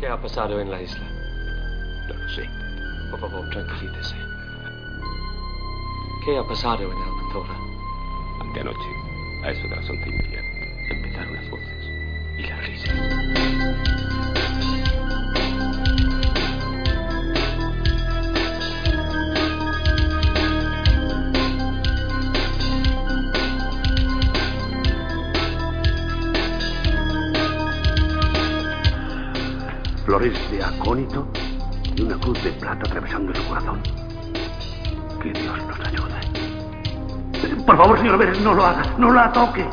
¿Qué ha pasado en la isla? No lo sé. Por favor, tranquilícese. ¿Qué ha pasado en Almanzora? Anteanoche, a eso de las once y media, empezaron las voces y las risas. Flores de acónito y una cruz de plata atravesando su corazón. Que Dios nos ayude. Por favor, señor Vélez, no lo haga, no la toque.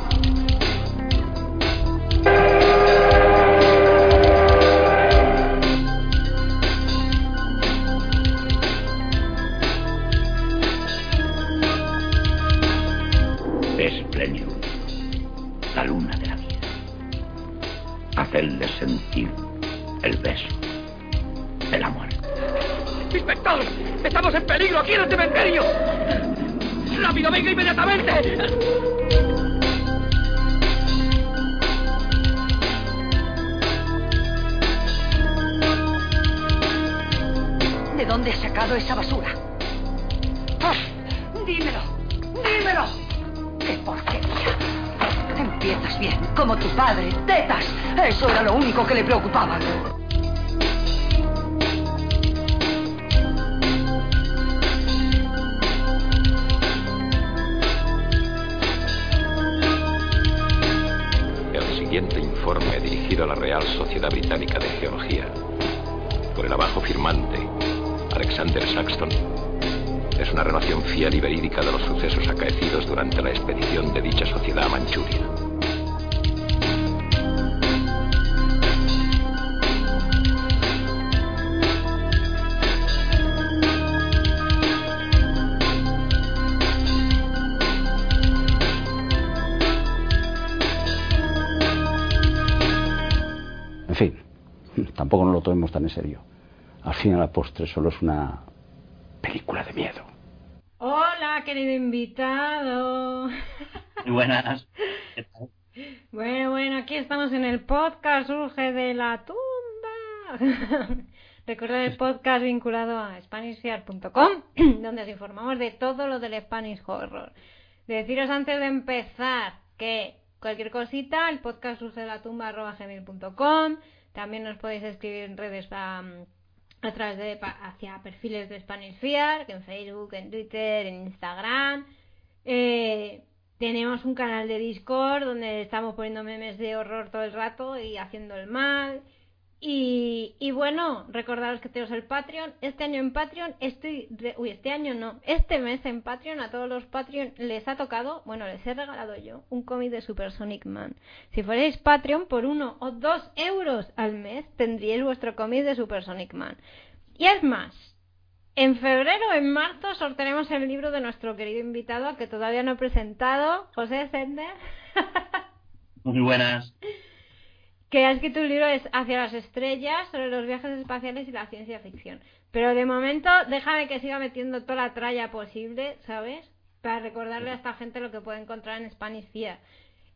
Tampoco nos lo tomemos tan en serio. Al fin y a la postre solo es una película de miedo. Hola, querido invitado. Muy buenas. Bueno, bueno, aquí estamos en el podcast Surge de la tumba. Recordad el podcast vinculado a SpanishFear.com, donde os informamos de todo lo del Spanish Horror. Deciros antes de empezar que cualquier cosita, el podcast surge de la tumba arroba gmail.com. También nos podéis escribir en redes a, través de hacia perfiles de Spanish Fear, que en Facebook, en Twitter, en Instagram. Eh, tenemos un canal de Discord donde estamos poniendo memes de horror todo el rato y haciendo el mal. Y, bueno, recordaros que tenemos el Patreon. Este año en Patreon estoy. Uy, este año no. Este mes en Patreon a todos los Patreon les ha tocado. Bueno, les he regalado yo un cómic de Super Sonic Man. Si fuerais Patreon por uno o dos euros al mes tendríais vuestro cómic de Super Sonic Man. Y es más, en febrero o en marzo sortearemos el libro de nuestro querido invitado que todavía no he presentado, José Sender. Muy buenas. Que ha escrito un libro es Hacia las estrellas sobre los viajes espaciales y la ciencia ficción. Pero de momento, déjame que siga metiendo toda la tralla posible, ¿sabes? Para recordarle a esta gente lo que puede encontrar en Spanish Fear.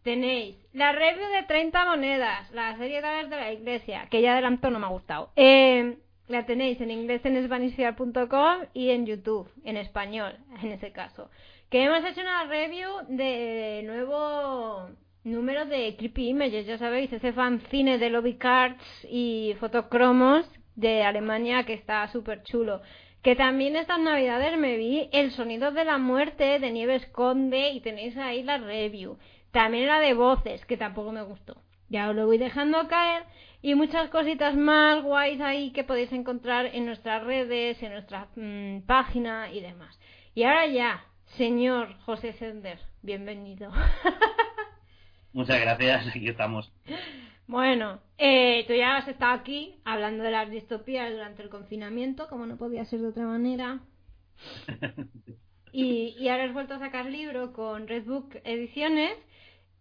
Tenéis la review de 30 monedas, la serie de de la iglesia, que ya adelanto no me ha gustado. Eh, la tenéis en inglés en SpanishFear.com y en YouTube, en español, en ese caso. Que hemos hecho una review de nuevo número de Creepy Images, ya sabéis, ese fanzine de lobby cards y fotocromos de Alemania que está súper chulo. Que también estas navidades me vi El sonido de la muerte de Nieves Conde y tenéis ahí la review. También la de voces, que tampoco me gustó. Ya os lo voy dejando caer. Y muchas cositas más guays ahí que podéis encontrar en nuestras redes, en nuestra mm, página y demás. Y ahora ya, señor José Sender, bienvenido. Muchas gracias, aquí estamos. Bueno, eh, tú ya has estado aquí hablando de las distopías durante el confinamiento, como no podía ser de otra manera. Y, y ahora has vuelto a sacar libro con Redbook Ediciones,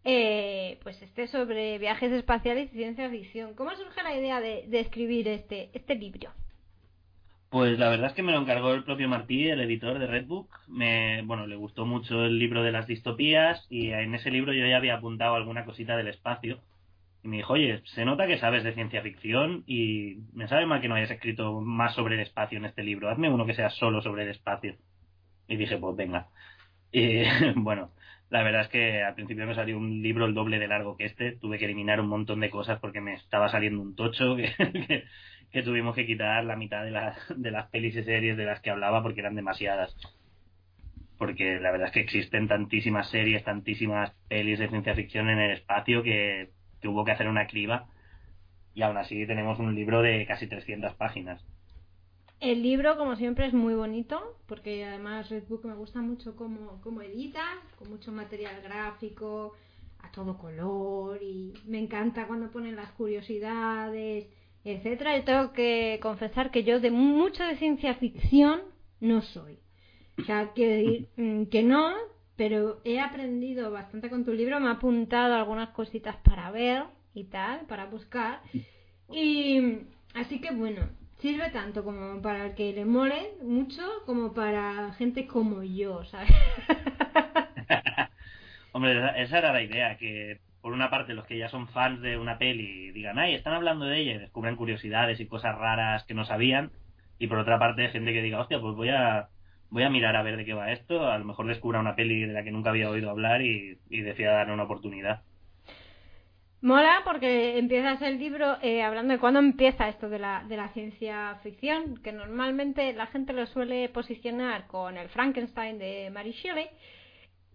eh, pues este sobre viajes espaciales y ciencia ficción. ¿Cómo surge la idea de, de escribir este, este libro? Pues la verdad es que me lo encargó el propio Martí, el editor de Redbook. Me, bueno, le gustó mucho el libro de las distopías y en ese libro yo ya había apuntado alguna cosita del espacio. Y me dijo, oye, se nota que sabes de ciencia ficción y me sabe mal que no hayas escrito más sobre el espacio en este libro. Hazme uno que sea solo sobre el espacio. Y dije, pues venga. Y bueno, la verdad es que al principio me salió un libro el doble de largo que este. Tuve que eliminar un montón de cosas porque me estaba saliendo un tocho que, tuvimos que quitar la mitad de las, de las pelis y series de las que hablaba porque eran demasiadas. Porque la verdad es que existen tantísimas series, tantísimas pelis de ciencia ficción en el espacio que, que hubo que hacer una criba. Y aún así tenemos un libro de casi 300 páginas. El libro, como siempre, es muy bonito, porque además Redbook me gusta mucho cómo, cómo edita, con mucho material gráfico, a todo color, y me encanta cuando ponen las curiosidades, etcétera. Y tengo que confesar que yo de mucho de ciencia ficción no soy. O sea, que, que no, pero he aprendido bastante con tu libro, me ha apuntado algunas cositas para ver y tal, para buscar. Y así que bueno, sirve tanto como para el que le mole mucho como para gente como yo, ¿sabes? Hombre, esa era la idea, que por una parte los que ya son fans de una peli digan, ay, están hablando de ella y descubren curiosidades y cosas raras que no sabían, y por otra parte gente que diga, hostia, pues voy a voy a mirar a ver de qué va esto, a lo mejor descubra una peli de la que nunca había oído hablar y, y decida darle una oportunidad. Mola porque empiezas el libro eh, hablando de cuándo empieza esto de la, de la ciencia ficción, que normalmente la gente lo suele posicionar con el Frankenstein de Mary Shelley.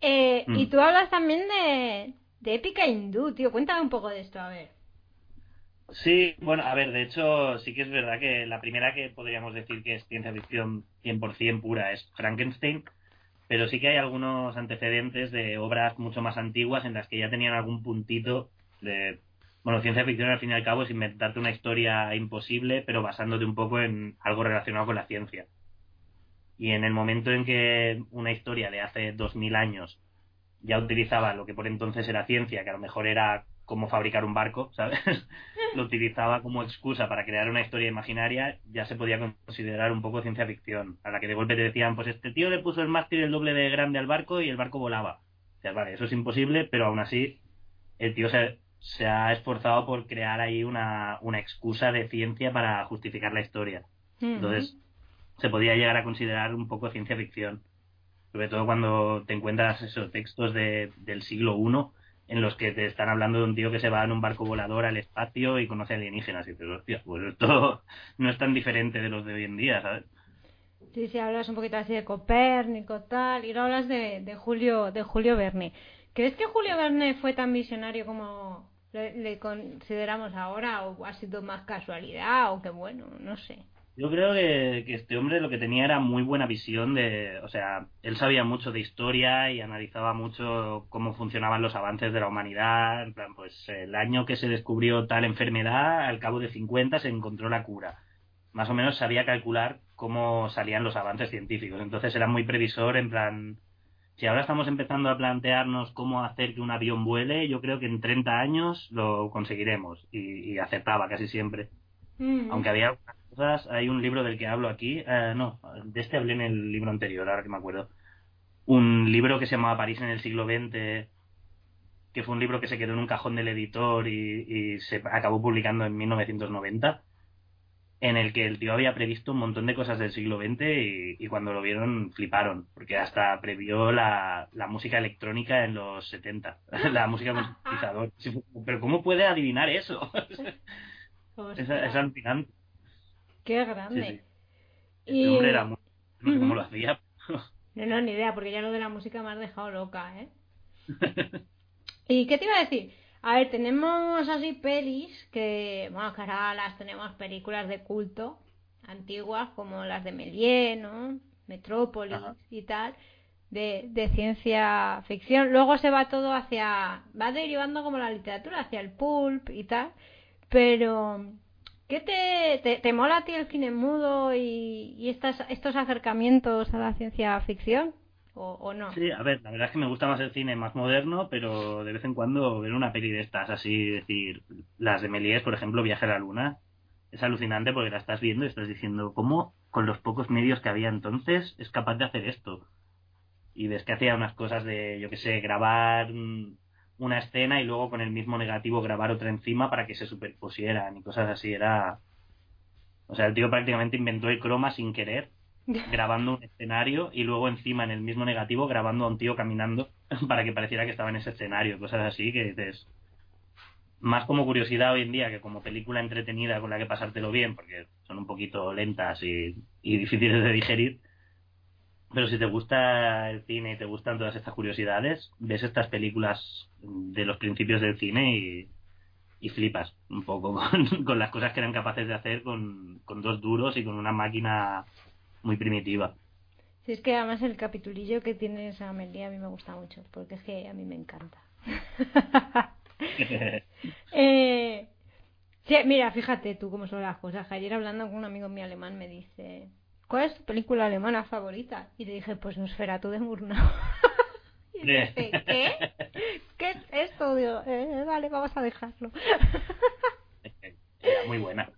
Eh, Mm. Y tú hablas también de, de épica hindú, tío. Cuéntame un poco de esto, a ver. Sí, bueno, a ver, de hecho, sí que es verdad que la primera que podríamos decir que es ciencia ficción 100% pura es Frankenstein, pero sí que hay algunos antecedentes de obras mucho más antiguas en las que ya tenían algún puntito de... Bueno, ciencia ficción al fin y al cabo es inventarte una historia imposible, pero basándote un poco en algo relacionado con la ciencia. Y en el momento en que una historia de hace 2000 años ya utilizaba lo que por entonces era ciencia, que a lo mejor era cómo fabricar un barco, ¿sabes? lo utilizaba como excusa para crear una historia imaginaria, ya se podía considerar un poco ciencia ficción. A la que de golpe te decían, pues este tío le puso el mástil el doble de grande al barco y el barco volaba. O sea, vale, eso es imposible, pero aún así el tío se, se ha esforzado por crear ahí una, una excusa de ciencia para justificar la historia. Entonces, se podía llegar a considerar un poco ciencia ficción. Sobre todo cuando te encuentras esos textos de, del siglo I en los que te están hablando de un tío que se va en un barco volador al espacio y conoce alienígenas. Y dices, hostia, pues esto no es tan diferente de los de hoy en día, ¿sabes? Sí, sí, hablas un poquito así de Copérnico, tal, y no hablas de, de Julio de Julio Verne. ¿Crees que Julio Verne fue tan visionario como le, consideramos ahora, o ha sido más casualidad, o que bueno, no sé? Yo creo que, que este hombre lo que tenía era muy buena visión de, o sea, él sabía mucho de historia y analizaba mucho cómo funcionaban los avances de la humanidad. En plan, pues el año que se descubrió tal enfermedad, al cabo de 50 se encontró la cura. Más o menos sabía calcular cómo salían los avances científicos. Entonces era muy previsor, en plan, si ahora estamos empezando a plantearnos cómo hacer que un avión vuele, yo creo que en 30 años lo conseguiremos. Y, y acertaba casi siempre. Mm. Aunque había algunas cosas, hay un libro del que hablo aquí, eh, no, de este hablé en el libro anterior, ahora que me acuerdo. Un libro que se llamaba París en el siglo XX, que fue un libro que se quedó en un cajón del editor y, y se acabó publicando en 1990, en el que el tío había previsto un montón de cosas del siglo XX y, y cuando lo vieron fliparon, porque hasta previó la, la música electrónica en los 70, la música con sintetizador. Pero ¿cómo puede adivinar eso? es, es alucinante. qué grande. sí. Este Y- hombre era muy... No sé cómo lo hacía. No, no, ni idea, porque ya lo de la música me has dejado loca, ¿eh? ¿Y qué te iba a decir? A ver, tenemos así pelis que, bueno, que ahora las tenemos películas de culto antiguas como las de Méliès, ¿no? Metrópolis Ajá. y tal. de, de ciencia ficción. Luego se va todo hacia, va derivando como la literatura, hacia el pulp y tal. Pero, ¿qué te, te, te mola a ti el cine mudo y, y estas, estos acercamientos a la ciencia ficción? ¿O, no? Sí, a ver, la verdad es que me gusta más el cine más moderno, pero de vez en cuando ver una peli de estas, así decir, las de Méliès, por ejemplo, Viaje a la Luna, es alucinante porque la estás viendo y estás diciendo, ¿cómo con los pocos medios que había entonces es capaz de hacer esto? Y ves que hacía unas cosas de, yo qué sé, grabar una escena y luego con el mismo negativo grabar otra encima para que se superpusieran y cosas así. Era. O sea, el tío prácticamente inventó el croma sin querer, grabando un escenario y luego encima en el mismo negativo grabando a un tío caminando para que pareciera que estaba en ese escenario. Cosas así que dices. Más como curiosidad hoy en día que como película entretenida con la que pasártelo bien, porque son un poquito lentas y, difíciles de digerir. Pero si te gusta el cine y te gustan todas estas curiosidades, ves estas películas de los principios del cine y, y flipas un poco con, las cosas que eran capaces de hacer con, dos duros y con una máquina muy primitiva. Sí, es que además el capitulillo que tiene esa Amelia a mí me gusta mucho, porque es que a mí me encanta. eh, sí, mira, fíjate tú cómo son las cosas. Ayer hablando con un amigo mío alemán me dice, ¿cuál es tu película alemana favorita? Y le dije, pues Nosferatu de Murnau. y dije, ¿qué? ¿Qué es esto? Digo, eh, vale, vamos a dejarlo. Era muy buena.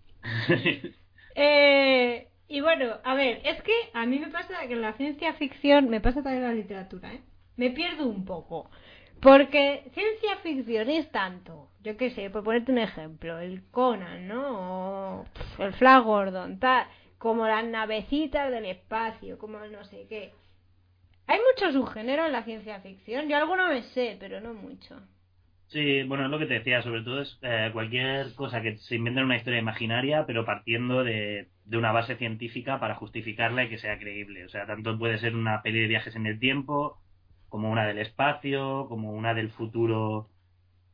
eh, y bueno, a ver, es que a mí me pasa que la ciencia ficción, me pasa también la literatura, ¿eh? Me pierdo un poco. Porque ciencia ficción es tanto, yo qué sé, por ponerte un ejemplo, el Conan, ¿no? O el Flash Gordon, tal como las navecitas del espacio, como no sé qué. Hay muchos subgéneros en la ciencia ficción. Yo alguno me sé, pero no mucho. Sí, bueno, es lo que te decía, sobre todo es eh, cualquier cosa que se invente en una historia imaginaria, pero partiendo de, de, una base científica para justificarla y que sea creíble. O sea, tanto puede ser una peli de viajes en el tiempo, como una del espacio, como una del futuro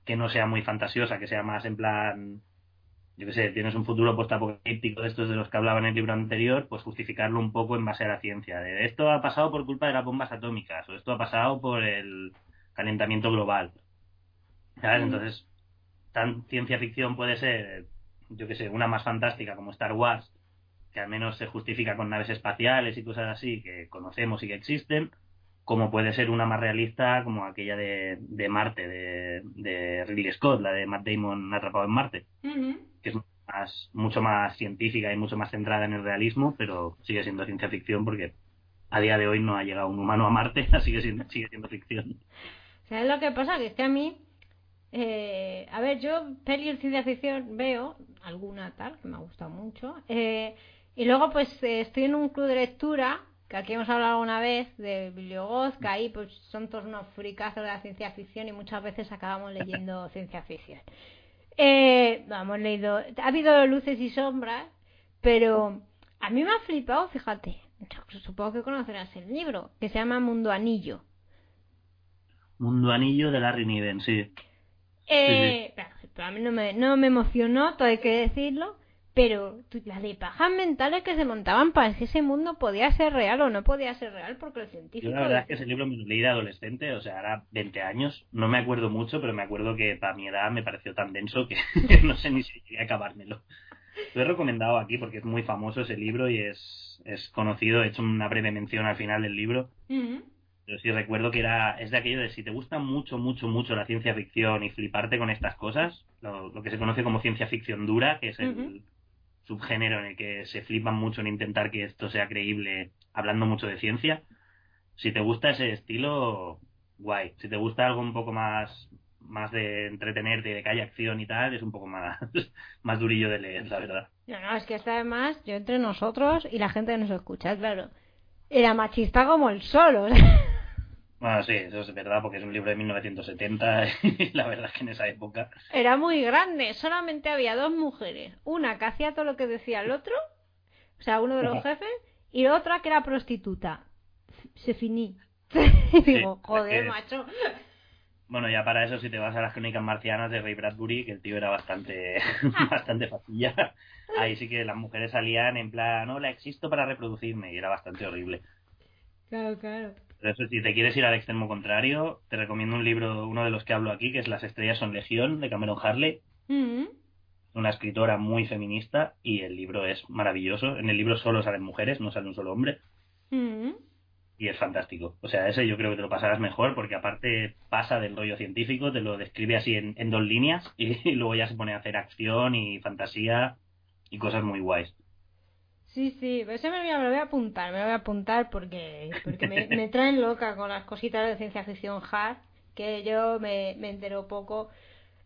que no sea muy fantasiosa, que sea más en plan yo qué sé, tienes un futuro postapocalíptico de estos de los que hablaba en el libro anterior, pues justificarlo un poco en base a la ciencia. De esto ha pasado por culpa de las bombas atómicas, o esto ha pasado por el calentamiento global. ¿Sabes? Mm. Entonces, tan ciencia ficción puede ser, yo qué sé, una más fantástica como Star Wars, que al menos se justifica con naves espaciales y cosas así que conocemos y que existen, como puede ser una más realista como aquella de, de Marte, de, de Ridley Scott, la de Matt Damon atrapado en Marte. Uh -huh que es más, mucho más científica y mucho más centrada en el realismo, pero sigue siendo ciencia ficción porque a día de hoy no ha llegado un humano a Marte, así que sigue, sigue siendo ficción. ¿Sabes lo que pasa? Que es que a mí, eh, a ver, yo peli de ciencia ficción veo, alguna tal, que me ha gustado mucho, eh, y luego pues eh, estoy en un club de lectura, que aquí hemos hablado una vez, de Bibliogoz, que ahí pues son todos unos fricazos de la ciencia ficción y muchas veces acabamos leyendo ciencia ficción. Eh, hemos leído, ha habido luces y sombras, pero a mí me ha flipado, fíjate, supongo que conocerás el libro, que se llama Mundo Anillo. Mundo Anillo de Larry Niven, sí. Eh, sí, sí. Pero a mí no me, no me emocionó, todo hay que decirlo, pero las de pajas mentales que se montaban para si ese mundo podía ser real o no podía ser real, porque el científico... Yo la verdad es que ese libro me lo leí de adolescente, o sea, era 20 años, no me acuerdo mucho, pero me acuerdo que para mi edad me pareció tan denso que no sé ni si llegué a acabármelo. Lo he recomendado aquí porque es muy famoso ese libro y es, es conocido, he hecho una breve mención al final del libro. Uh -huh. Pero sí recuerdo que era, es de aquello de si te gusta mucho, mucho, mucho la ciencia ficción y fliparte con estas cosas, lo, lo que se conoce como ciencia ficción dura, que es el... Uh -huh subgénero en el que se flipan mucho en intentar que esto sea creíble hablando mucho de ciencia. Si te gusta ese estilo, guay. Si te gusta algo un poco más más de entretenerte, de que haya acción y tal, es un poco más, más durillo de leer, la verdad. No, no, es que está además, yo entre nosotros y la gente que nos escucha, claro, era machista como el sol, o sea. Bueno, sí, eso es verdad, porque es un libro de 1970 y la verdad es que en esa época... Era muy grande, solamente había dos mujeres, una que hacía todo lo que decía el otro, o sea, uno de los jefes, y otra que era prostituta. Se finí. y digo, Sí, joder, es macho. Bueno, ya para eso si te vas a las crónicas marcianas de Ray Bradbury, que el tío era bastante, bastante facilla, ahí sí que las mujeres salían en plan, hola, existo para reproducirme, y era bastante horrible. Claro, claro. Pero eso, si te quieres ir al extremo contrario, te recomiendo un libro, uno de los que hablo aquí, que es Las estrellas son legión, de Cameron Harley. Mm. Una escritora muy feminista y el libro es maravilloso. En el libro solo salen mujeres, no sale un solo hombre. Mm. Y es fantástico. O sea, ese yo creo que te lo pasarás mejor porque aparte pasa del rollo científico, te lo describe así en, en dos líneas y, luego ya se pone a hacer acción y fantasía y cosas muy guays. Sí, sí, ese me, me lo voy a apuntar, me lo voy a apuntar porque, porque me, me traen loca con las cositas de ciencia ficción hard, que yo me, me entero poco.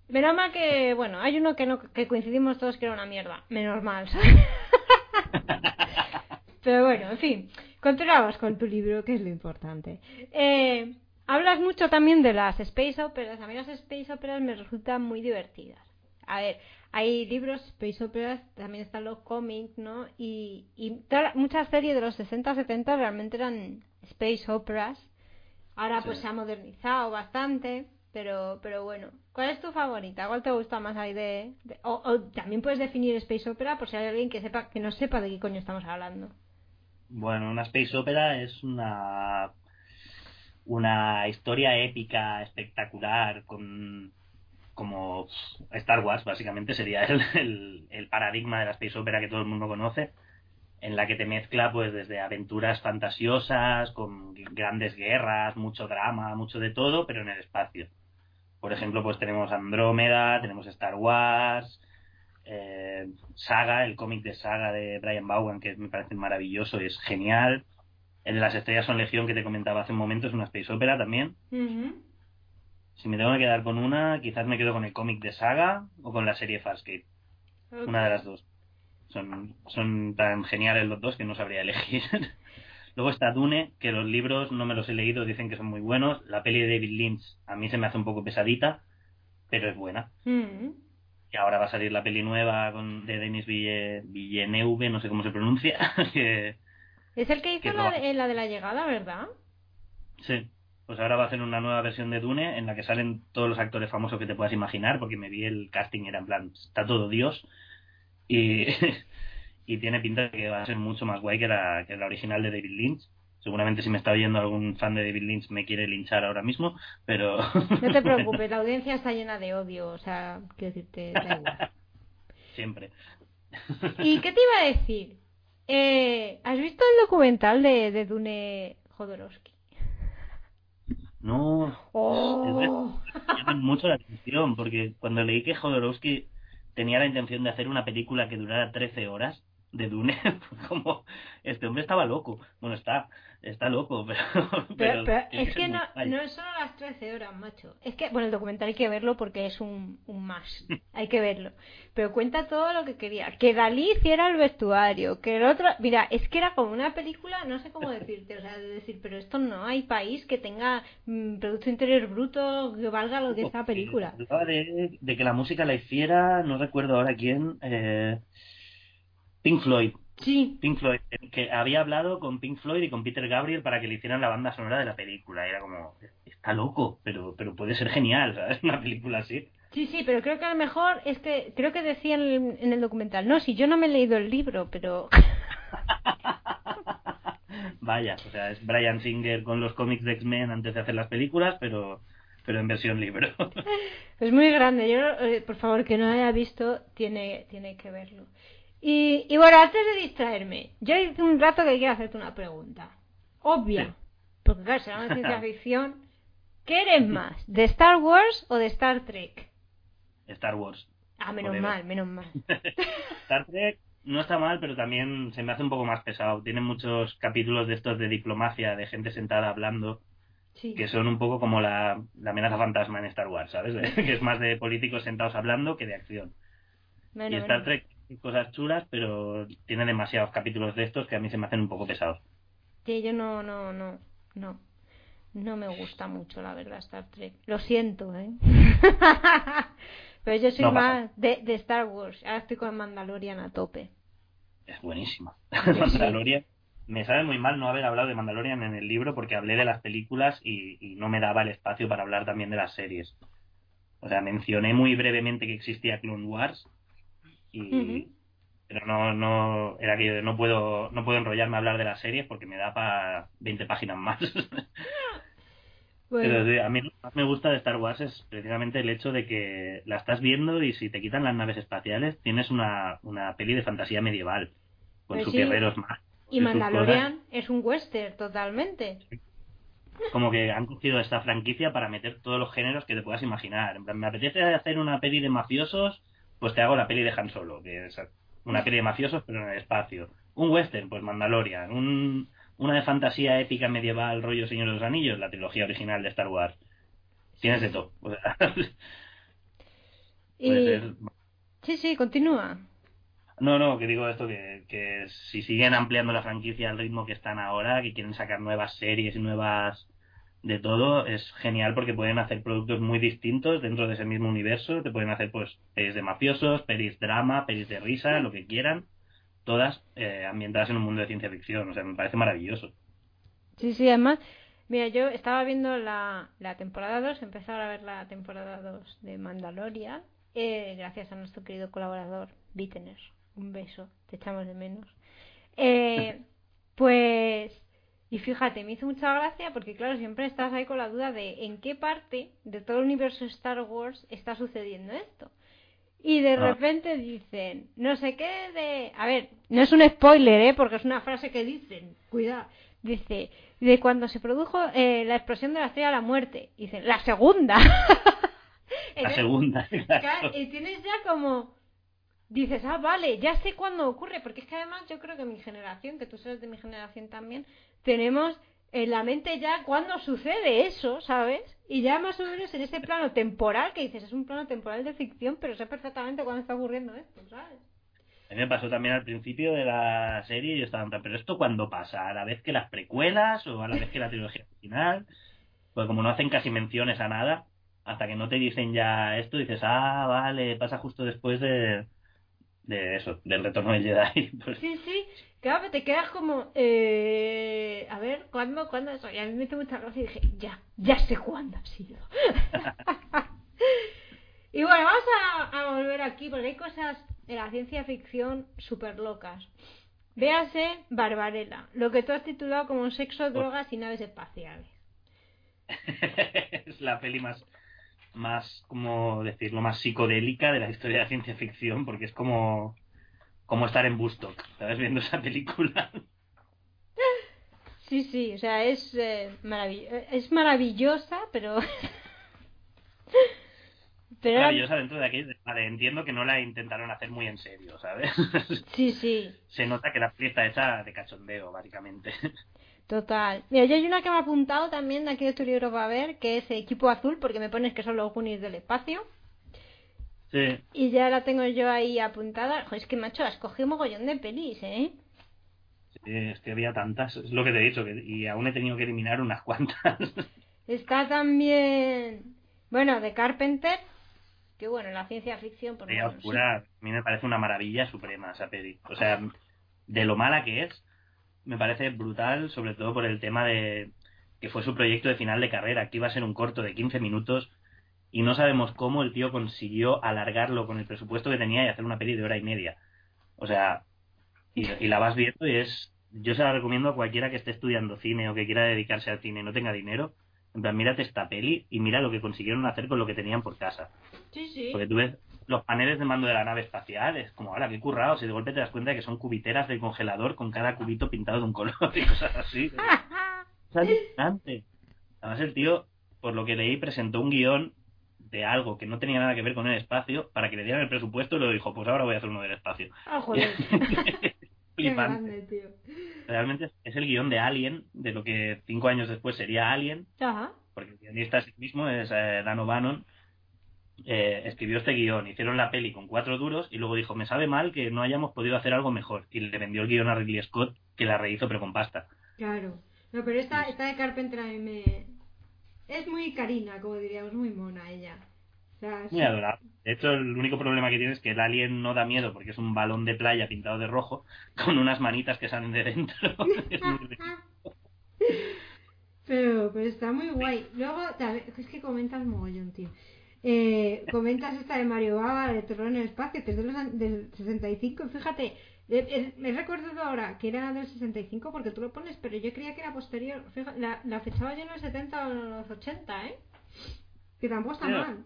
Menos mal que, bueno, hay uno que no que coincidimos todos que era una mierda. Menos mal, ¿sabes? Pero bueno, en fin, continuamos con tu libro, que es lo importante. Eh, hablas mucho también de las space operas. A mí las space operas me resultan muy divertidas. A ver, hay libros, space operas, también están los cómics, ¿no? Y, y muchas series de los 60, 70 realmente eran space operas. Ahora pues se ha modernizado bastante, pero pero bueno. ¿Cuál es tu favorita? ¿Cuál te gusta más ahí de...? de- o, o también puedes definir space opera por si hay alguien que sepa que no sepa de qué coño estamos hablando. Bueno, una space opera es una una historia épica, espectacular, con como Star Wars, básicamente sería el, el, paradigma de la space opera que todo el mundo conoce, en la que te mezcla pues desde aventuras fantasiosas, con grandes guerras, mucho drama, mucho de todo, pero en el espacio. Por ejemplo, pues tenemos Andrómeda, tenemos Star Wars, eh, Saga, el cómic de Saga de Brian Bowen, que me parece maravilloso y es genial. El de las estrellas son legión que te comentaba hace un momento, es una space opera también. Si me tengo que quedar con una, quizás me quedo con el cómic de Saga o con la serie Farscape. Una de las dos. Son, son tan geniales los dos que no sabría elegir. Luego está Dune, que los libros no me los he leído, dicen que son muy buenos. La peli de David Lynch a mí se me hace un poco pesadita, pero es buena. Mm. Y ahora va a salir la peli nueva con, de Denis Ville- Villeneuve, no sé cómo se pronuncia. que, Es el que hizo Que la no. de, la de la llegada, ¿verdad? sí, pues ahora va a hacer una nueva versión de Dune en la que salen todos los actores famosos que te puedas imaginar, porque me vi el casting era en plan, está todo Dios. Y, y tiene pinta de que va a ser mucho más guay que la, que la original de David Lynch. Seguramente si me está oyendo algún fan de David Lynch me quiere linchar ahora mismo, pero... No te preocupes, la audiencia está llena de odio, o sea, quiero decirte, da igual. Siempre. ¿Y qué te iba a decir? Eh, ¿Has visto el documental de, de Dune Jodorowsky? No, Oh. me llama mucho la atención, porque cuando leí que Jodorowsky tenía la intención de hacer una película que durara 13 horas de Dune, como, este hombre estaba loco. Bueno, está, está loco, pero... Pero, pero es que no, no es solo las 13 horas, macho. Es que, bueno, el documental hay que verlo porque es un, un más. Hay que verlo. Pero cuenta todo lo que quería. Que Dalí hiciera el vestuario, que el otro... Mira, es que era como una película, no sé cómo decirte, o sea, de decir, pero esto no hay país que tenga mm, Producto Interior Bruto que valga lo que esta película. De, de que la música la hiciera, no recuerdo ahora quién, eh, Pink Floyd. Sí. Pink Floyd, que había hablado con Pink Floyd y con Peter Gabriel para que le hicieran la banda sonora de la película. Era como, está loco, pero, pero puede ser genial, ¿sabes? Una película así. Sí, sí, pero creo que a lo mejor es que creo que decía en el, en el documental, no, si yo no me he leído el libro, pero Vaya, o sea, es Brian Singer con los cómics de X-Men antes de hacer las películas, pero, pero en versión libro. es muy grande. Yo, eh, por favor, que no haya visto, tiene, tiene que verlo. Y, y bueno, antes de distraerme, yo hace un rato que quiero hacerte una pregunta. Obvia. Sí. Porque claro, será una ciencia ficción. ¿Qué eres más? ¿De Star Wars o de Star Trek? Star Wars. Ah, menos mal, menos mal. Star Trek no está mal, pero también se me hace un poco más pesado. Tiene muchos capítulos de estos de diplomacia, de gente sentada hablando, Sí. que son un poco como la, la amenaza fantasma en Star Wars, ¿sabes? que es más de políticos sentados hablando que de acción. Bueno, y Star bueno. Trek cosas chulas, pero tiene demasiados capítulos de estos que a mí se me hacen un poco pesados. Sí, yo no, no, no, no. No me gusta mucho, la verdad, Star Trek. Lo siento, ¿eh? Pero yo soy No más de, de Star Wars. Ahora estoy con Mandalorian a tope. Es buenísimo. sí. Mandalorian. Me sabe muy mal no haber hablado de Mandalorian en el libro porque hablé de las películas y, y no me daba el espacio para hablar también de las series. O sea, mencioné muy brevemente que existía Clone Wars y, pero no, no, era que no puedo, no puedo enrollarme a hablar de las series porque me da para 20 páginas más. Bueno, Pero a mí lo que más me gusta de Star Wars es precisamente el hecho de que la estás viendo y si te quitan las naves espaciales tienes una, una peli de fantasía medieval con Pues sus sí. guerreros más. y Mandalorian es un western totalmente. Como que han cogido esta franquicia para meter todos los géneros que te puedas imaginar. Me apetece hacer una peli de mafiosos, pues te hago la peli de Han Solo, que es una peli de mafiosos pero en el espacio. Un western, pues Mandalorian. Un, una de fantasía épica medieval, rollo Señor de los Anillos, la trilogía original de Star Wars. Tienes de todo. O sea, Y... puede ser- Sí, sí, continúa. No, no, que digo esto, que, que si siguen ampliando la franquicia al ritmo que están ahora, que quieren sacar nuevas series y nuevas de todo, es genial porque pueden hacer productos muy distintos dentro de ese mismo universo. Te pueden hacer pues pelis de mafiosos, pelis drama, pelis de risa, lo que quieran, todas eh, ambientadas en un mundo de ciencia ficción. O sea, me parece maravilloso. Sí, sí, además, mira, yo estaba viendo la, la temporada 2, empecé ahora a ver la temporada 2 de Mandalorian, eh, gracias a nuestro querido colaborador, Bittener. Un beso, te echamos de menos. Eh, pues, y fíjate, me hizo mucha gracia porque, claro, siempre estás ahí con la duda de en qué parte de todo el universo Star Wars está sucediendo esto. Y de Ah. repente dicen, no sé qué de... A ver, no es un spoiler, ¿eh? Porque es una frase que dicen. Cuidado. Dice, de cuando se produjo eh, la explosión de la estrella de la muerte. Dicen, la segunda. La segunda, claro. y tienes ya como... Dices, ah, vale, ya sé cuándo ocurre. Porque es que además yo creo que mi generación, que tú eres de mi generación también, tenemos en la mente ya cuándo sucede eso, ¿sabes? Y ya más o menos en ese plano temporal, que dices, es un plano temporal de ficción, pero sé perfectamente cuándo está ocurriendo esto, ¿sabes? A mí me pasó también al principio de la serie y yo estaba pero esto cuándo pasa, a la vez que las precuelas o a la vez que la trilogía original, pues como no hacen casi menciones a nada, hasta que no te dicen ya esto, dices, ah, vale, pasa justo después de, de eso, del retorno del Jedi. Pues, Sí, sí, claro, que te quedas como, eh, a ver, ¿cuándo, cuándo eso? Y a mí me hizo mucha gracia y dije, ya, ya sé cuándo ha sido. y bueno, vamos a, a volver aquí porque hay cosas de la ciencia ficción súper locas. Véase Barbarella, lo que tú has titulado como sexo, drogas y naves espaciales. es la peli más, más, como decirlo, más psicodélica de la historia de la ciencia ficción, porque es como, como estar en Bustock, ¿sabes? Viendo esa película. Sí, sí, o sea, es, eh, maravill- es maravillosa, pero... pero maravillosa dentro de aquí. Vale, entiendo que no la intentaron hacer muy en serio, ¿sabes? Sí, sí, Se nota que la peli está hecha de cachondeo, básicamente. Total. Mira, yo hay una que me ha apuntado también de aquí de tu libro para ver, que es Equipo Azul, porque me pones que son los Goonies del espacio. Sí. Y ya la tengo yo ahí apuntada. Joder, es que, macho, has cogido mogollón de pelis, ¿eh? Sí, es que había tantas, es lo que te he dicho, que, y aún he tenido que eliminar unas cuantas. Está también... Bueno, de Carpenter, que bueno, la ciencia ficción... Por sí. oscura, a mí me parece una maravilla suprema esa peli. O sea, de lo mala que es, me parece brutal, sobre todo por el tema de que fue su proyecto de final de carrera, que iba a ser un corto de 15 minutos y no sabemos cómo el tío consiguió alargarlo con el presupuesto que tenía y hacer una peli de hora y media. O sea, y, y la vas viendo y es... Yo se la recomiendo a cualquiera que esté estudiando cine o que quiera dedicarse al cine y no tenga dinero. En plan, mírate esta peli y mira lo que consiguieron hacer con lo que tenían por casa. Sí, sí. Porque tú ves los paneles de mando de la nave espacial, es como, ahora, qué currados, y de golpe te das cuenta de que son cubiteras del congelador con cada cubito pintado de un color y cosas así. Es. Además, el tío, por lo que leí, presentó un guion de algo que no tenía nada que ver con el espacio para que le dieran el presupuesto y lo dijo, pues ahora voy a hacer uno del espacio. Ah, joder. Qué grande, tío. Realmente es- es el guion de Alien, de lo que cinco años después sería Alien, Ajá. porque el guionista es el mismo, es eh, Dan O'Bannon, eh, escribió este guion, hicieron la peli con cuatro duros y luego dijo, me sabe mal que no hayamos podido hacer algo mejor. Y le vendió el guion a Ridley Scott, que la rehizo pero con pasta. Claro. No, pero esta, esta de Carpenter a mí me... Es muy carina, como diríamos, muy mona ella. O sea, Muy adorable. De hecho, el único problema que tiene es que el alien no da miedo porque es un balón de playa pintado de rojo con unas manitas que salen de dentro. Es muy ridículo. Pero, pero está muy guay. Luego, es que comentas mogollón, tío. Eh, comentas esta de Mario Baba de Terror en el Espacio, que es de los, del 65. Fíjate, me he recordado ahora que era del 65 porque tú lo pones, pero yo creía que era posterior. Fíjate, la, la fechaba yo en los 70 o en los 80, ¿eh? Que tampoco está mal.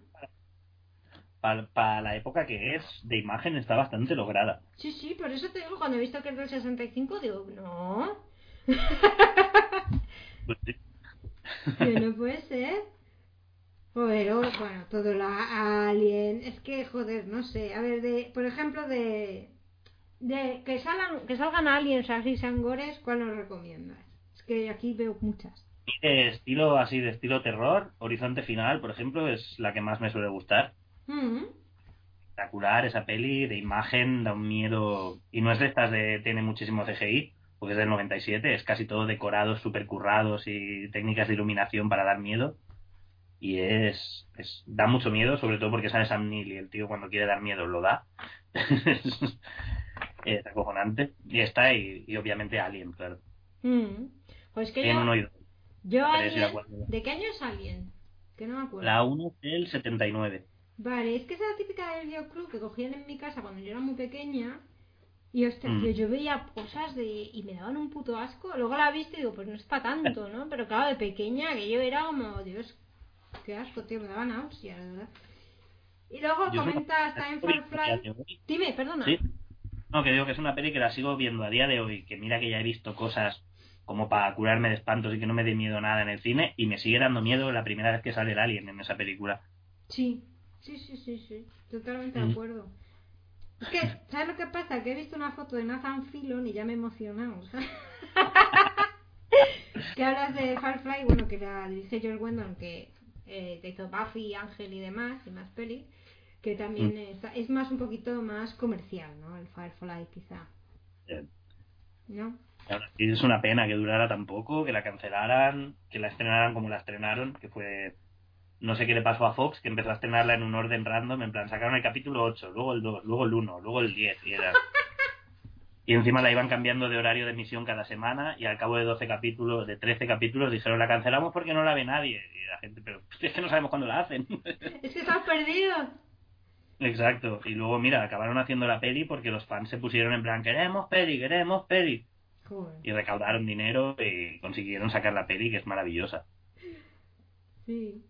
Para la época que es, de imagen está bastante lograda. Sí, sí, por eso te digo, cuando he visto que es del 65, digo, no, Pues sí. no puede ser. Joder, o- bueno, todo la Alien, es que, joder, no sé, a ver, de, por ejemplo, de, de que salgan, que salgan aliens así sangores, ¿cuál nos recomiendas? Es que aquí veo muchas. De estilo así, de estilo terror, Horizonte Final, por ejemplo, es la que más me suele gustar. Mm, Espectacular esa peli, de imagen, da un miedo. Y no es de estas de tiene muchísimo CGI, porque es del 97, es casi todo decorados, super currados y técnicas de iluminación para dar miedo. Y es, es. da mucho miedo, sobre todo porque sale Sam Neill y el tío cuando quiere dar miedo lo da. es, es acojonante. Y está, y, y obviamente Alien, claro. mm. Pues que En yo, uno y dos. yo la la Alien. ¿de qué año es Alien? Que no me acuerdo. La 1 del 79. Vale, es que esa típica del videoclub que cogían en mi casa cuando yo era muy pequeña. Y hostia, Mm. tío, yo veía cosas de. y me daban un puto asco. Luego la he visto y digo, pues no es para tanto, ¿no? Pero claro, de pequeña, que yo era como, Dios, qué asco, tío, me daban náusea, de verdad. Y luego Yo comentas Time Firefly. Dime, perdona. Sí. No, que digo que es una peli que la sigo viendo a día de hoy, que mira que ya he visto cosas como para curarme de espantos y que no me dé miedo nada en el cine, y me sigue dando miedo la primera vez que sale el alien en esa película. Sí, sí, sí, sí, sí. Totalmente Mm. de acuerdo. Es que, ¿sabes lo que pasa? Que he visto una foto de Nathan Filon y ya me he emocionado. que hablas de Firefly, bueno, que la dirige George Wendon, que eh, te hizo Buffy, Ángel y demás, y más pelis, que también está- es más un poquito más comercial, ¿no? El Firefly, quizá. ¿No? sí es una pena que durara tan poco, que la cancelaran, que la estrenaran como la estrenaron, que fue... No sé qué le pasó a Fox, que empezó a estrenarla en un orden random, en plan, sacaron el capítulo 8, luego el 2, luego el 1, luego el 10, y era... Y encima la iban cambiando de horario de emisión cada semana y al cabo de 12 capítulos, de 13 capítulos, dijeron la cancelamos porque no la ve nadie. Y la gente, pero es que no sabemos cuándo la hacen. Es que estás perdido. Exacto. Y luego, mira, acabaron haciendo la peli porque los fans se pusieron en plan, queremos peli, queremos peli. Joder. Y recaudaron dinero y consiguieron sacar la peli, que es maravillosa. Sí.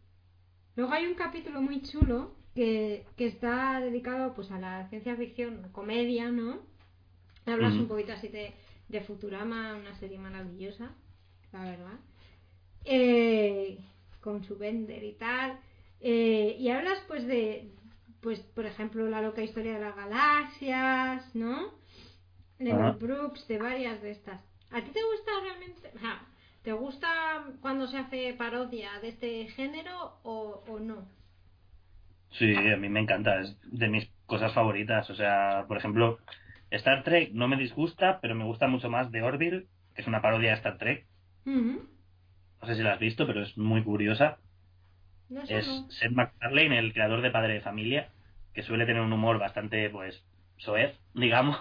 Luego hay un capítulo muy chulo que, que está dedicado pues a la ciencia ficción, comedia, ¿no? Hablas un poquito así de, de Futurama, una serie maravillosa, la verdad. Eh, con su Bender y tal. Eh, y hablas pues de, pues por ejemplo, la loca historia de las galaxias, ¿no? De Brooks, de varias de estas. ¿A ti te gusta realmente? ¿te gusta cuando se hace parodia de este género o, o no? Sí, a mí me encanta, es de mis cosas favoritas. O sea, por ejemplo, Star Trek no me disgusta, pero me gusta mucho más The Orville, que es una parodia de Star Trek. No sé si la has visto, pero es muy curiosa. No sé, es no. Seth MacFarlane, el creador de Padre de Familia, que suele tener un humor bastante, pues, soez, digamos.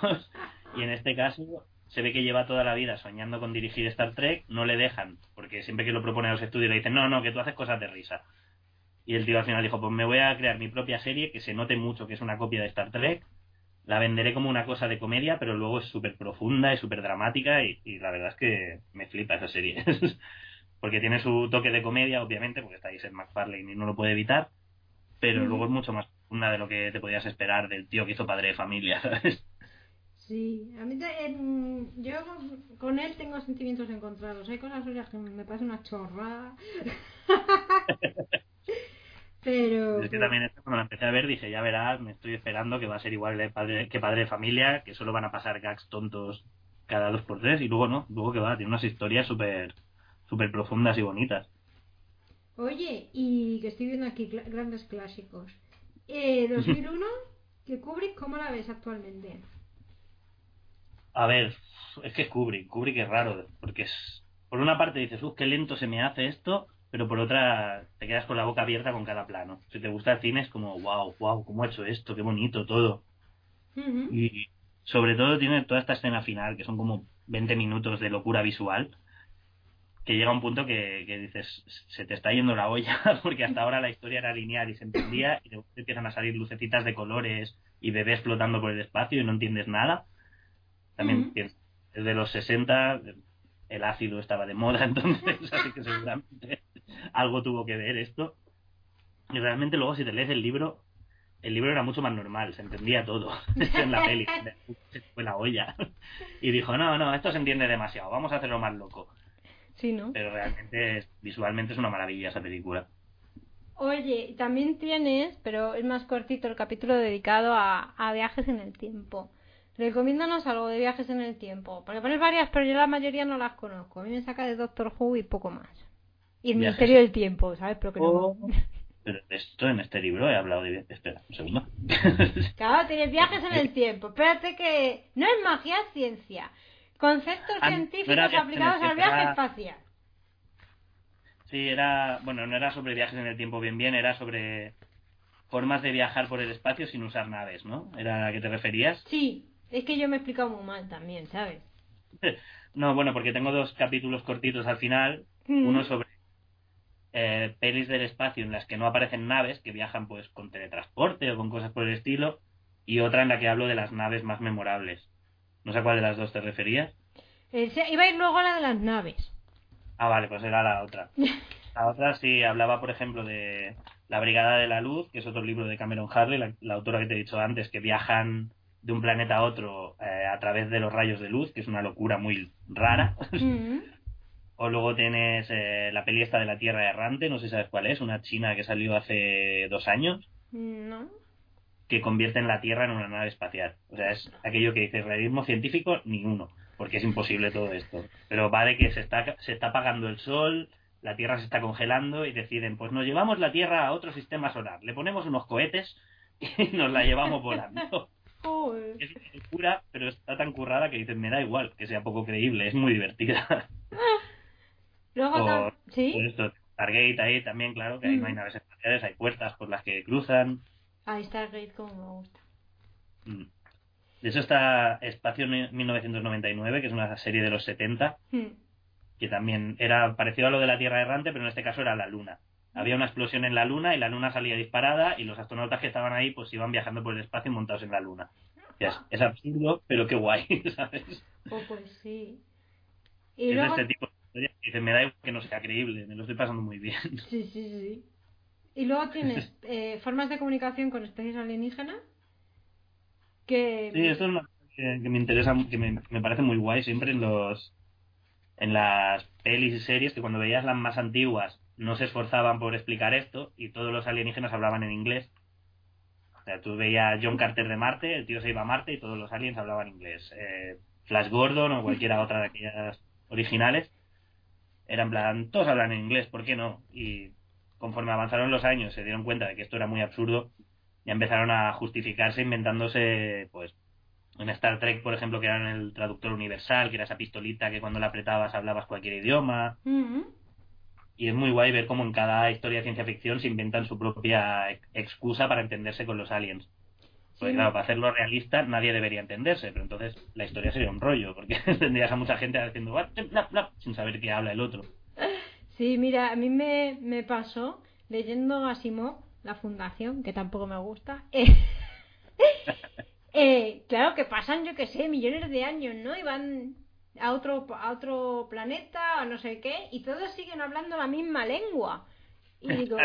Y en este caso se ve que lleva toda la vida soñando con dirigir Star Trek, no le dejan, porque siempre que lo propone a los estudios le dicen, no, no, que tú haces cosas de risa. Y el tío al final dijo, pues me voy a crear mi propia serie que se note mucho que es una copia de Star Trek, la venderé como una cosa de comedia, pero luego es súper profunda y súper dramática y, y la verdad es que me flipa esa serie. porque tiene su toque de comedia, obviamente, porque está ahí Seth MacFarlane y no lo puede evitar, pero luego es mucho más profunda de lo que te podías esperar del tío que hizo Padre de Familia, ¿sabes? Sí, a mí te- en- yo con él tengo sentimientos encontrados. Hay cosas suyas que me parecen una chorrada. Pero. Es que también esto, cuando la empecé a ver dije, ya verás, me estoy esperando que va a ser igual de padre, que Padre de Familia, que solo van a pasar gags tontos cada dos por tres, y luego no, luego que va, tiene unas historias súper súper profundas y bonitas. Oye, y que estoy viendo aquí grandes clásicos. Eh, 2001, que Kubrick, ¿cómo la ves actualmente? A ver, es que es Kubrick, Kubrick es raro, porque es, por una parte dices, uff, qué lento se me hace esto, pero por otra te quedas con la boca abierta con cada plano. Si te gusta el cine es como, wow, wow, cómo ha hecho esto, qué bonito todo. Y sobre todo tiene toda esta escena final, que son como 20 minutos de locura visual, que llega un punto que, que dices, se te está yendo la olla, porque hasta ahora la historia era lineal y se entendía, y empiezan a salir lucecitas de colores y bebés flotando por el espacio y no entiendes nada. También piensas, desde los 60 el ácido estaba de moda, entonces, así que seguramente algo tuvo que ver esto. Y realmente luego si te lees el libro, el libro era mucho más normal, se entendía todo en la peli. Se fue la olla. Y dijo, no, no, esto se entiende demasiado, vamos a hacerlo más loco. Sí, ¿no? Pero realmente, visualmente es una maravilla esa película. Oye, también tienes, pero es más cortito, el capítulo dedicado a, a viajes en el tiempo. Recomiéndanos algo de viajes en el tiempo. Porque pones varias, pero yo la mayoría no las conozco. A mí me saca de Doctor Who y poco más. Y el Viajes. Ministerio del Tiempo, ¿sabes? Pero que no. Oh. Pero esto en este libro he hablado de... Espera, un segundo. Claro, tienes viajes en el tiempo. Espérate que no es magia, es ciencia. Conceptos Ah, científicos aplicados al viaje era- espacial. Sí, era... Bueno, no era sobre viajes en el tiempo bien bien, era sobre formas de viajar por el espacio sin usar naves, ¿no? ¿Era a la que te referías? Sí, es que yo me he explicado muy mal también, ¿sabes? No, bueno, porque tengo dos capítulos cortitos al final. Mm. Uno sobre eh, pelis del espacio en las que no aparecen naves, que viajan pues con teletransporte o con cosas por el estilo. Y otra en la que hablo de las naves más memorables. No sé a cuál de las dos te referías. Eh, iba a ir luego a la de las naves. Ah, vale, pues era la otra. La otra sí hablaba, por ejemplo, de La Brigada de la Luz, que es otro libro de Cameron Harley, la, la autora que te he dicho antes, que viajan de un planeta a otro eh, a través de los rayos de luz, que es una locura muy rara. Mm. O luego tienes eh, la peli esta de la Tierra Errante, no sé si sabes cuál es, una china que salió hace dos años, No. que convierte en la Tierra en una nave espacial. O sea, es aquello que dices, realismo científico, ni uno, porque es imposible todo esto. Pero va de que se está, se está apagando el sol, la Tierra se está congelando y deciden, pues nos llevamos la Tierra a otro sistema solar, le ponemos unos cohetes y nos la llevamos volando. Joder. Es una locura, pero está tan currada que dicen, me da igual, que sea poco creíble, es muy divertida. Luego O- tam- ¿Sí? Pues esto, Stargate ahí también, claro, que ahí no hay Mm. naves espaciales, hay puertas por las que cruzan. Ahí está el gate como me gusta. Mm. De hecho está Espacio Ni- 1999, que es una serie de los 70, Mm. que también era parecido a lo de la Tierra Errante, pero en este caso era la Luna. Había una explosión en la Luna y la Luna salía disparada y los astronautas que estaban ahí pues iban viajando por el espacio montados en la Luna. Es, es absurdo, pero qué guay, ¿sabes? Oh, pues sí. Y es luego... de este tipo de historia que dice, me da igual que no sea creíble, me lo estoy pasando muy bien. Sí, sí, sí. Y luego tienes eh, formas de comunicación con especies alienígenas. Que... Sí, esto es una cosa que, que me interesa, que me, me parece muy guay siempre en los en las pelis y series que cuando veías las más antiguas no se esforzaban por explicar esto y todos los alienígenas hablaban en inglés. O sea, tú veías John Carter de Marte, el tío se iba a Marte y todos los aliens hablaban inglés. Eh, Flash Gordon o cualquiera otra de aquellas originales era en plan, todos hablan en inglés, ¿por qué no? Y conforme avanzaron los años se dieron cuenta de que esto era muy absurdo ya empezaron a justificarse inventándose, pues, en Star Trek, por ejemplo, que era en el traductor universal, que era esa pistolita que cuando la apretabas hablabas cualquier idioma. Mm. Y es muy guay ver cómo en cada historia de ciencia ficción se inventan su propia ex- excusa para entenderse con los aliens. Pues claro, para hacerlo realista nadie debería entenderse, pero entonces la historia sería un rollo, porque tendrías a mucha gente haciendo "What? Bla, bla", sin saber qué habla el otro. Sí, mira, a mí me, me pasó leyendo Asimov, la fundación, que tampoco me gusta. eh, eh, claro que pasan, yo que sé, millones de años, ¿no? Y van a otro, a otro planeta o no sé qué, y todos siguen hablando la misma lengua. Y digo,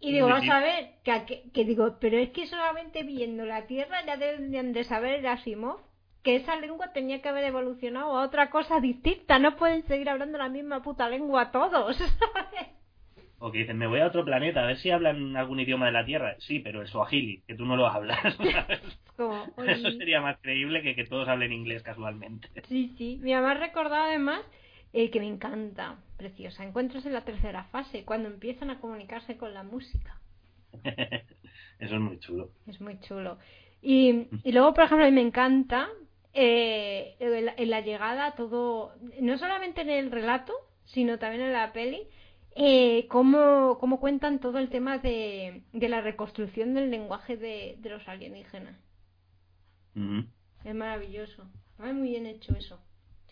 y digo, sí. a ver, que, que, digo, pero es que solamente viendo la Tierra ya deberían de saber el Asimov que esa lengua tenía que haber evolucionado a otra cosa distinta. No pueden seguir hablando la misma puta lengua todos. ¿sabes? O que dicen, me voy a otro planeta, a ver si hablan algún idioma de la Tierra. Sí, pero el Swahili, que tú no lo hablas. Eso sería más creíble que que todos hablen inglés casualmente. Sí, sí. Mi mamá recordado además eh, que me encanta, preciosa. Encuentros en la tercera fase, cuando empiezan a comunicarse con la música. Eso es muy chulo. Es muy chulo. Y, y luego, por ejemplo, a mí me encanta eh, en, la, en la llegada todo, no solamente en el relato, sino también en la peli, eh, cómo, cómo cuentan todo el tema de, de la reconstrucción del lenguaje de, de los alienígenas. Es maravilloso. Está muy bien hecho eso.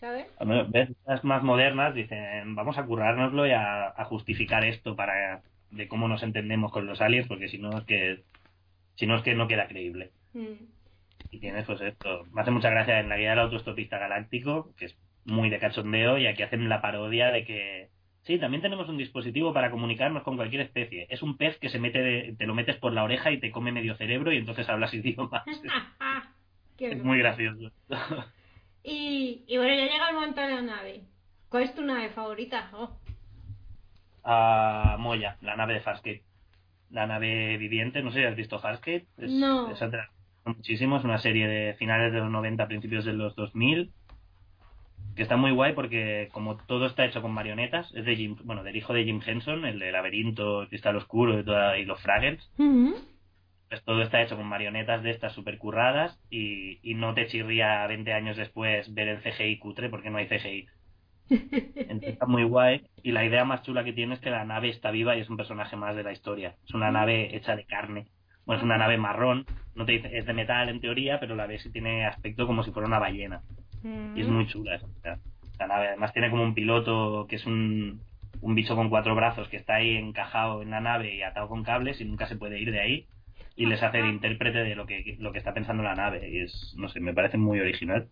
¿Sabes? ¿Ves? Las más modernas dicen, vamos a currárnoslo y a, a justificar esto para de cómo nos entendemos con los aliens, porque si no es que si no es que no queda creíble. Mm. Y tienes pues esto. Me hace mucha gracia en la guía del autostopista galáctico, que es muy de cachondeo, y aquí hacen la parodia de que sí, también tenemos un dispositivo para comunicarnos con cualquier especie. Es un pez que se mete de- te lo metes por la oreja y te come medio cerebro y entonces hablas idiomas. Es muy gracioso. Y, y bueno, ya llega el momento de la nave. ¿Cuál es tu nave favorita? Oh. a Moya, la nave de Farscape. La nave viviente, no sé si has visto Farscape. Es, No. recomiendo muchísimo, es una serie de finales de los 90, principios de los 2000, que está muy guay porque como todo está hecho con marionetas, es de Jim, bueno, del hijo de Jim Henson, el de Laberinto, el Cristal Oscuro y, toda- y los Fraggles. Pues todo está hecho con marionetas de estas super curradas y, y no te chirría 20 años después ver el CGI cutre porque no hay CGI. Entonces está muy guay. Y la idea más chula que tiene es que la nave está viva y es un personaje más de la historia. Es una nave hecha de carne. Bueno, es una nave marrón. No te dice, es de metal en teoría, pero la ves y tiene aspecto como si fuera una ballena. Y es muy chula esa, esa nave. Además tiene como un piloto que es un, un bicho con cuatro brazos que está ahí encajado en la nave y atado con cables y nunca se puede ir de ahí. Y les hace de intérprete de lo que, lo que está pensando la nave. Y es, no sé, me parece muy original.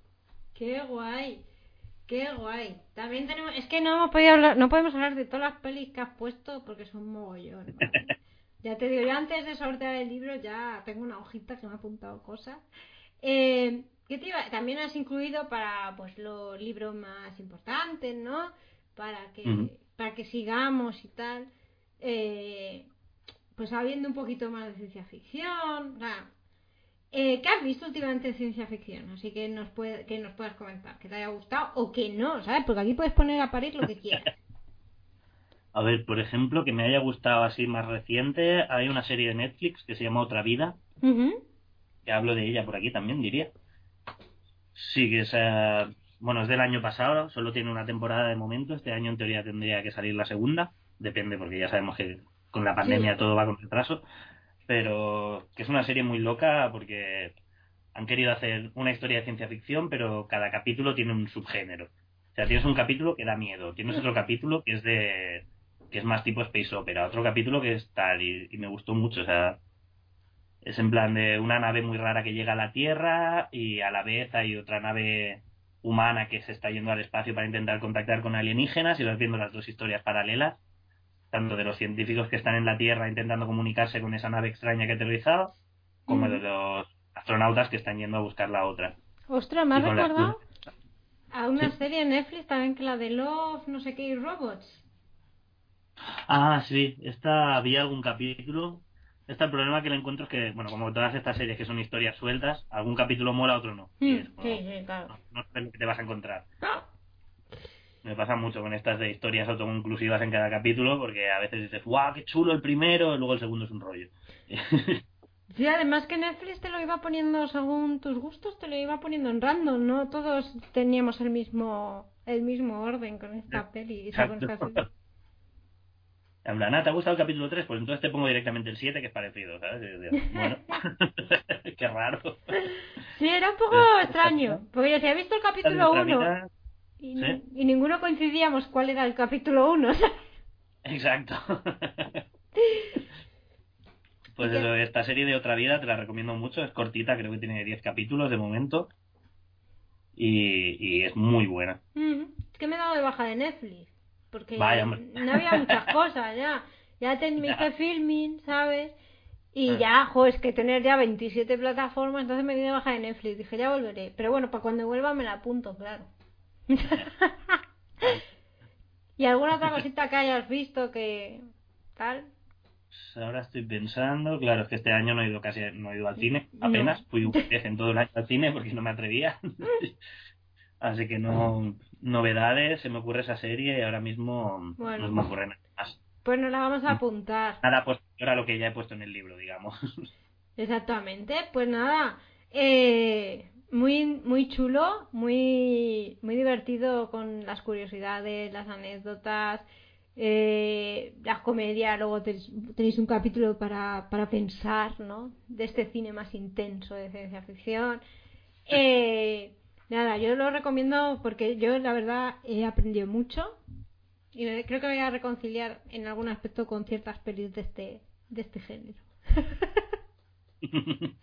Qué guay. Qué guay. También tenemos. Es que no hemos podido hablar, no podemos hablar de todas las pelis que has puesto porque son mogollón. ¿vale? ya te digo, yo antes de sortear el libro ya tengo una hojita que me ha apuntado cosas. Eh, ¿qué te iba? También has incluido para pues los libros más importantes, ¿no? Para que, para que sigamos y tal. Eh, pues habiendo un poquito más de ciencia ficción. o sea, eh, ¿Qué has visto últimamente en ciencia ficción? Así que nos, puede, que nos puedas comentar, que te haya gustado o que no, ¿sabes? Porque aquí puedes poner a parir lo que quieras. A ver, por ejemplo, que me haya gustado así más reciente, hay una serie de Netflix que se llama Otra Vida, que hablo de ella por aquí también, diría. Sí, que es, eh, bueno, es del año pasado, solo tiene una temporada de momento, este año en teoría tendría que salir la segunda, depende porque ya sabemos que con la pandemia Sí. todo va con retraso, pero que es una serie muy loca porque han querido hacer una historia de ciencia ficción, pero cada capítulo tiene un subgénero. O sea, tienes un capítulo que da miedo, tienes otro capítulo que es de que es más tipo space opera, otro capítulo que es tal y, y me gustó mucho, o sea, es en plan de una nave muy rara que llega a la Tierra y a la vez hay otra nave humana que se está yendo al espacio para intentar contactar con alienígenas y vas viendo las dos historias paralelas, tanto de los científicos que están en la Tierra intentando comunicarse con esa nave extraña que ha aterrizado, como de los astronautas que están yendo a buscar la otra. Ostras, me has las recordado a una Sí. serie en Netflix también que la de Love, no sé qué, y Robots. Ah, sí, esta había algún capítulo. Esta el problema que le encuentro es que, bueno, como todas estas series que son historias sueltas, algún capítulo mola, otro no. Mm, es sí, sí, claro. no, no sabes lo que te vas a encontrar. Me pasa mucho con estas de historias autoconclusivas en cada capítulo, porque a veces dices, ¡guau, qué chulo el primero! Y luego el segundo es un rollo. Sí, además que Netflix te lo iba poniendo según tus gustos, te lo iba poniendo en random, no todos teníamos el mismo el mismo orden con esta peli. o sea, con esta serie. En plan, ah, ¿te ha gustado el capítulo 3? Pues entonces te pongo directamente el 7, que es parecido, ¿sabes? Y Bueno, qué raro. Sí, era un poco extraño, porque yo decía, he visto el capítulo Nuestra 1 vida- y, Sí. ni- y ninguno coincidíamos cuál era el capítulo 1. Exacto. Pues eso, esta serie de Otra Vida te la recomiendo mucho, es cortita, creo que tiene 10 capítulos de momento. Y, y es muy buena. Mm, es que me he dado de baja de Netflix, porque Vaya, no había muchas cosas ya. Ya te, me hice filming, ¿sabes? Y Ah. ya, jo, es que tener ya 27 plataformas, entonces me di de baja de Netflix. Dije, ya volveré. Pero bueno, para cuando vuelva me la apunto, claro. ¿Y alguna otra cosita que hayas visto que tal? Pues ahora estoy pensando, claro, es que este año no he ido casi, no he ido al cine, apenas, fui una vez en todo el año al cine porque no me atrevía. Así que no, novedades, se me ocurre esa serie y ahora mismo Bueno. no me ocurre nada más. Pues nos la vamos a apuntar. Nada posterior a lo que ya he puesto en el libro, digamos. Exactamente, pues nada, eh, muy muy chulo, muy muy divertido con las curiosidades, las anécdotas, eh, las comedias, luego tenéis, tenéis un capítulo para, para pensar, ¿no? De este cine más intenso de ciencia ficción. Eh, Nada, yo lo recomiendo porque yo la verdad he aprendido mucho y creo que me voy a reconciliar en algún aspecto con ciertas pelis de este, de este género.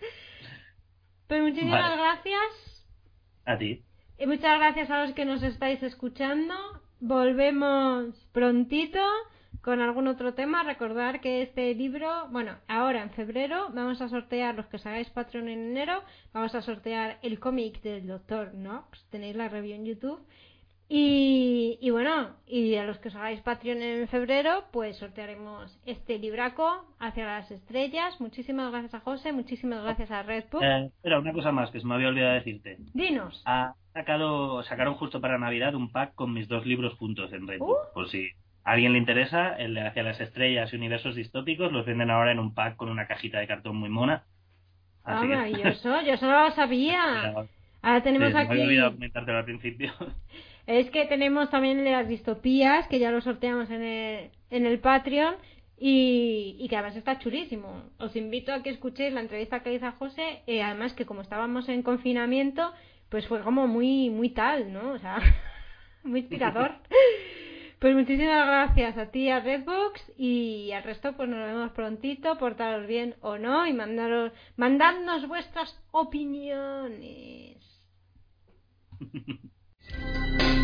Pues muchísimas Vale. gracias. A ti. Y muchas gracias a los que nos estáis escuchando. Volvemos prontito con algún otro tema. Recordar que este libro, bueno, ahora en febrero vamos a sortear, los que os hagáis Patreon en enero, vamos a sortear el cómic del Dr. Knox. Tenéis la review en YouTube. Y, y bueno, y a los que os hagáis Patreon en febrero, pues sortearemos este libraco hacia las estrellas. Muchísimas gracias a José, muchísimas gracias a Redbook. Eh, espera, una cosa más que se me había olvidado decirte. Dinos. Ha sacado, sacaron justo para Navidad un pack con mis dos libros juntos en Redbook. Uh. Por si a alguien le interesa, el de Hacia las Estrellas y Universos Distópicos, los venden ahora en un pack con una cajita de cartón muy mona. Ah, que- maravilloso, yo solo lo sabía. Ahora sí, tenemos se me había aquí. olvidado comentártelo al principio. Es que tenemos también las distopías, que ya lo sorteamos en el, en el Patreon. Y, y que además está chulísimo. Os invito a que escuchéis la entrevista que hizo a José. eh, además que como estábamos en confinamiento, pues fue como muy, muy tal, ¿no? O sea, muy inspirador. Pues muchísimas gracias a ti, a Redbox, y al resto, pues nos vemos prontito, portaros bien o no, y mandaros, mandadnos vuestras opiniones.